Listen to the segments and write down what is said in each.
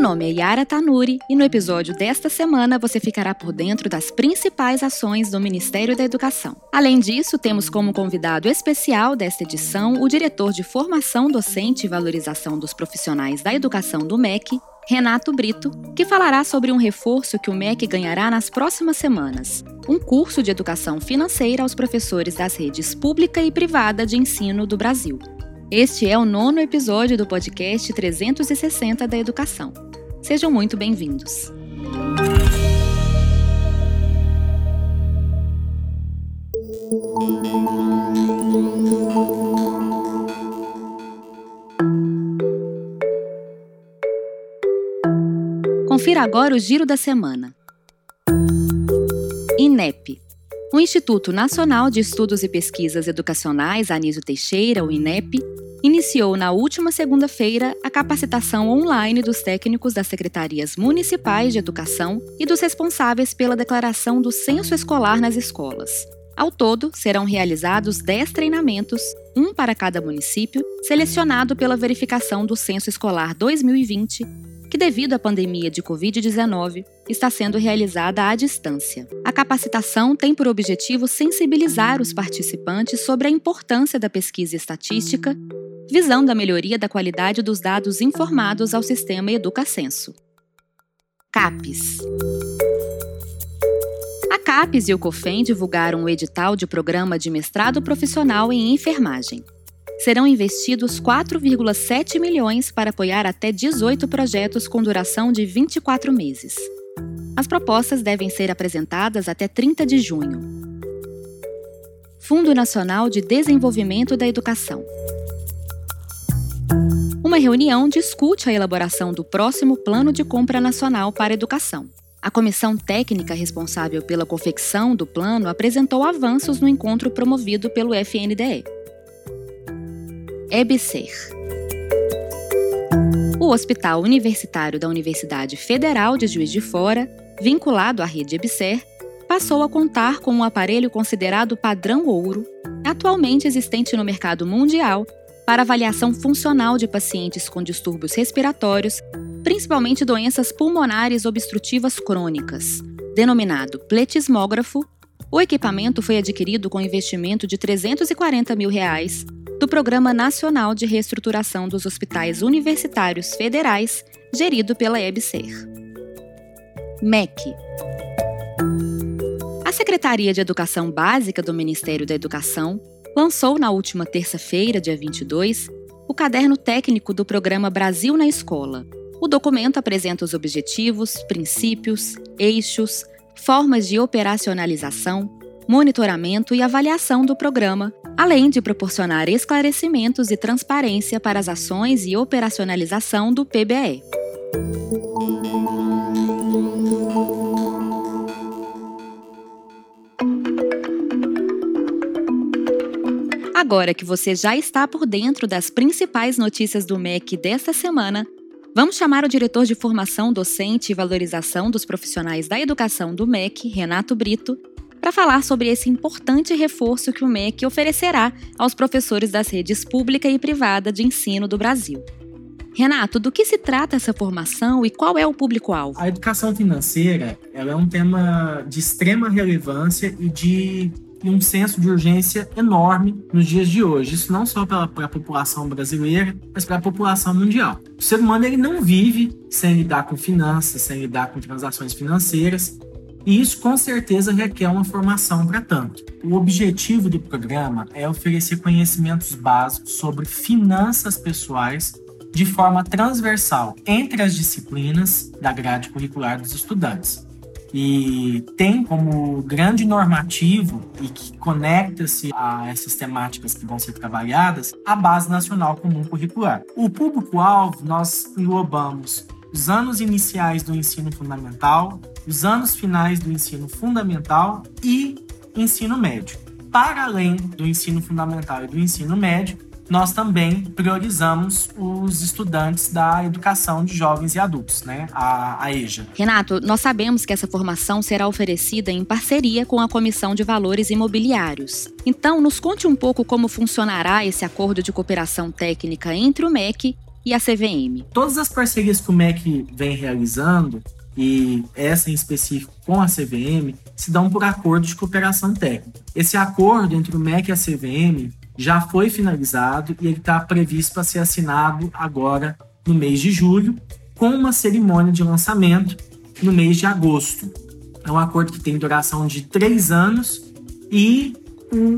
nome é Yara Tanuri e no episódio desta semana você ficará por dentro das principais ações do Ministério da Educação. Além disso, temos como convidado especial desta edição o diretor de Formação Docente e Valorização dos Profissionais da Educação do MEC, Renato Brito, que falará sobre um reforço que o MEC ganhará nas próximas semanas: um curso de educação financeira aos professores das redes pública e privada de ensino do Brasil. Este é o nono episódio do podcast 360 da Educação. Sejam muito bem-vindos. Confira agora o giro da semana. INEP. O Instituto Nacional de Estudos e Pesquisas Educacionais Anísio Teixeira, o INEP, iniciou na última segunda-feira a capacitação online dos técnicos das secretarias municipais de educação e dos responsáveis pela declaração do censo escolar nas escolas. Ao todo, serão realizados 10 treinamentos, um para cada município, selecionado pela verificação do Censo Escolar 2020, que, devido à pandemia de Covid-19, está sendo realizada à distância. A capacitação tem por objetivo sensibilizar os participantes sobre a importância da pesquisa estatística visando a melhoria da qualidade dos dados informados ao sistema EducaCenso. CAPES A CAPES e o COFEM divulgaram o edital de programa de mestrado profissional em enfermagem. Serão investidos 4,7 milhões para apoiar até 18 projetos com duração de 24 meses. As propostas devem ser apresentadas até 30 de junho. Fundo Nacional de Desenvolvimento da Educação. Uma reunião discute a elaboração do próximo Plano de Compra Nacional para a Educação. A comissão técnica responsável pela confecção do plano apresentou avanços no encontro promovido pelo FNDE. EBSER O Hospital Universitário da Universidade Federal de Juiz de Fora, vinculado à rede EBSER, passou a contar com um aparelho considerado padrão ouro, atualmente existente no mercado mundial para avaliação funcional de pacientes com distúrbios respiratórios, principalmente doenças pulmonares obstrutivas crônicas. Denominado pletismógrafo, o equipamento foi adquirido com investimento de 340 mil reais do Programa Nacional de Reestruturação dos Hospitais Universitários Federais, gerido pela EBSER. MEC A Secretaria de Educação Básica do Ministério da Educação lançou na última terça-feira, dia 22, o caderno técnico do programa Brasil na Escola. O documento apresenta os objetivos, princípios, eixos, formas de operacionalização, monitoramento e avaliação do programa, além de proporcionar esclarecimentos e transparência para as ações e operacionalização do PBE. Agora que você já está por dentro das principais notícias do MEC desta semana, vamos chamar o diretor de formação docente e valorização dos profissionais da educação do MEC, Renato Brito, para falar sobre esse importante reforço que o MEC oferecerá aos professores das redes pública e privada de ensino do Brasil. Renato, do que se trata essa formação e qual é o público-alvo? A educação financeira é um tema de extrema relevância e de e um senso de urgência enorme nos dias de hoje. Isso não só para a população brasileira, mas para a população mundial. O ser humano ele não vive sem lidar com finanças, sem lidar com transações financeiras. E isso com certeza requer uma formação para tanto. O objetivo do programa é oferecer conhecimentos básicos sobre finanças pessoais de forma transversal entre as disciplinas da grade curricular dos estudantes e tem como grande normativo e que conecta-se a essas temáticas que vão ser trabalhadas a Base Nacional Comum Curricular. O público-alvo nós englobamos os anos iniciais do ensino fundamental, os anos finais do ensino fundamental e ensino médio. Para além do ensino fundamental e do ensino médio, nós também priorizamos os estudantes da educação de jovens e adultos, né? A, a EJA. Renato, nós sabemos que essa formação será oferecida em parceria com a Comissão de Valores Imobiliários. Então, nos conte um pouco como funcionará esse acordo de cooperação técnica entre o MEC e a CVM. Todas as parcerias que o MEC vem realizando, e essa em específico com a CVM, se dão por acordo de cooperação técnica. Esse acordo entre o MEC e a CVM já foi finalizado e ele está previsto para ser assinado agora no mês de julho, com uma cerimônia de lançamento no mês de agosto. É um acordo que tem duração de três anos e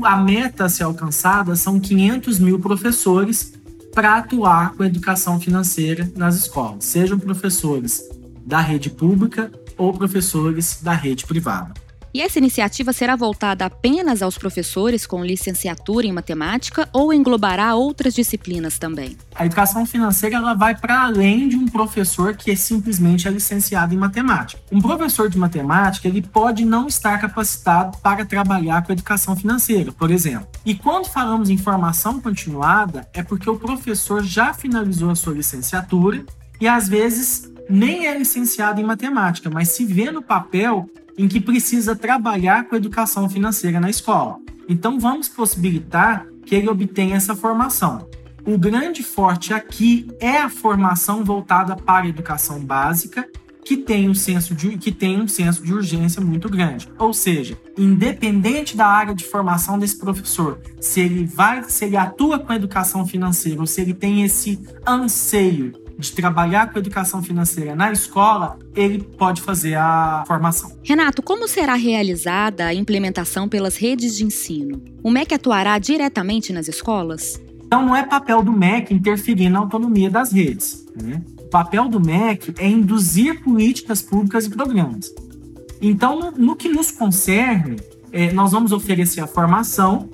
a meta a ser alcançada são 500 mil professores para atuar com educação financeira nas escolas, sejam professores da rede pública ou professores da rede privada. E essa iniciativa será voltada apenas aos professores com licenciatura em matemática ou englobará outras disciplinas também? A educação financeira ela vai para além de um professor que é simplesmente é licenciado em matemática. Um professor de matemática ele pode não estar capacitado para trabalhar com educação financeira, por exemplo. E quando falamos em formação continuada, é porque o professor já finalizou a sua licenciatura e às vezes nem é licenciado em matemática, mas se vê no papel em que precisa trabalhar com educação financeira na escola. Então vamos possibilitar que ele obtenha essa formação. O grande forte aqui é a formação voltada para a educação básica, que tem um senso de, que tem um senso de urgência muito grande. Ou seja, independente da área de formação desse professor, se ele vai, se ele atua com a educação financeira ou se ele tem esse anseio de trabalhar com educação financeira na escola, ele pode fazer a formação. Renato, como será realizada a implementação pelas redes de ensino? O MEC atuará diretamente nas escolas? Então, não é papel do MEC interferir na autonomia das redes. Né? O papel do MEC é induzir políticas públicas e programas. Então, no que nos concerne, é, nós vamos oferecer a formação,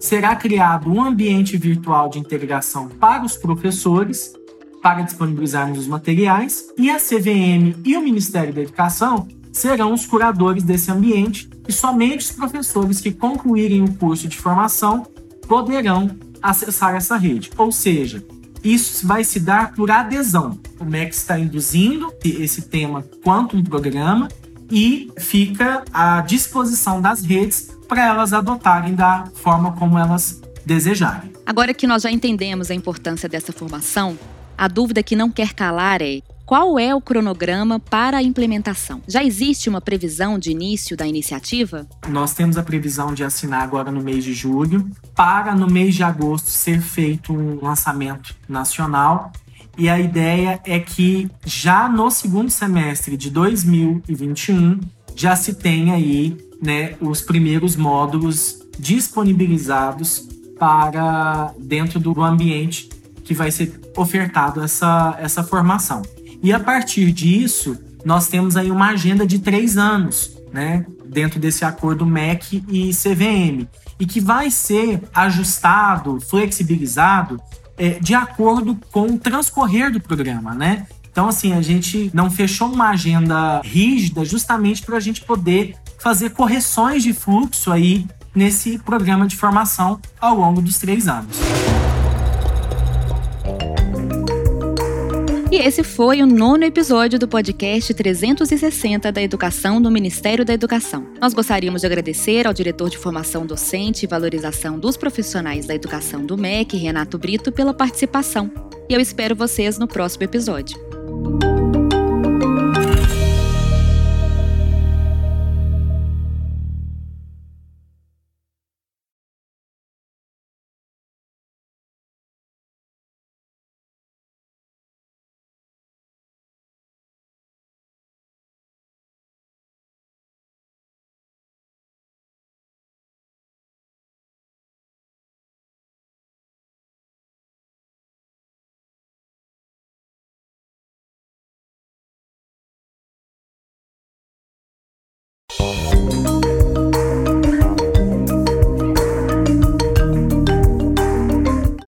será criado um ambiente virtual de integração para os professores para disponibilizarmos os materiais, e a CVM e o Ministério da Educação serão os curadores desse ambiente e somente os professores que concluírem o curso de formação poderão acessar essa rede. Ou seja, isso vai se dar por adesão. O MEC está induzindo esse tema quanto um programa e fica à disposição das redes para elas adotarem da forma como elas desejarem. Agora que nós já entendemos a importância dessa formação, a dúvida que não quer calar é: qual é o cronograma para a implementação? Já existe uma previsão de início da iniciativa? Nós temos a previsão de assinar agora no mês de julho, para no mês de agosto ser feito um lançamento nacional. E a ideia é que já no segundo semestre de 2021 já se tenha aí né, os primeiros módulos disponibilizados para dentro do ambiente que vai ser ofertado essa, essa formação. E a partir disso, nós temos aí uma agenda de três anos, né? Dentro desse acordo MEC e CVM, e que vai ser ajustado, flexibilizado é, de acordo com o transcorrer do programa, né? Então, assim, a gente não fechou uma agenda rígida justamente para a gente poder fazer correções de fluxo aí nesse programa de formação ao longo dos três anos. E esse foi o nono episódio do podcast 360 da Educação do Ministério da Educação. Nós gostaríamos de agradecer ao diretor de formação docente e valorização dos profissionais da educação do MEC, Renato Brito, pela participação. E eu espero vocês no próximo episódio.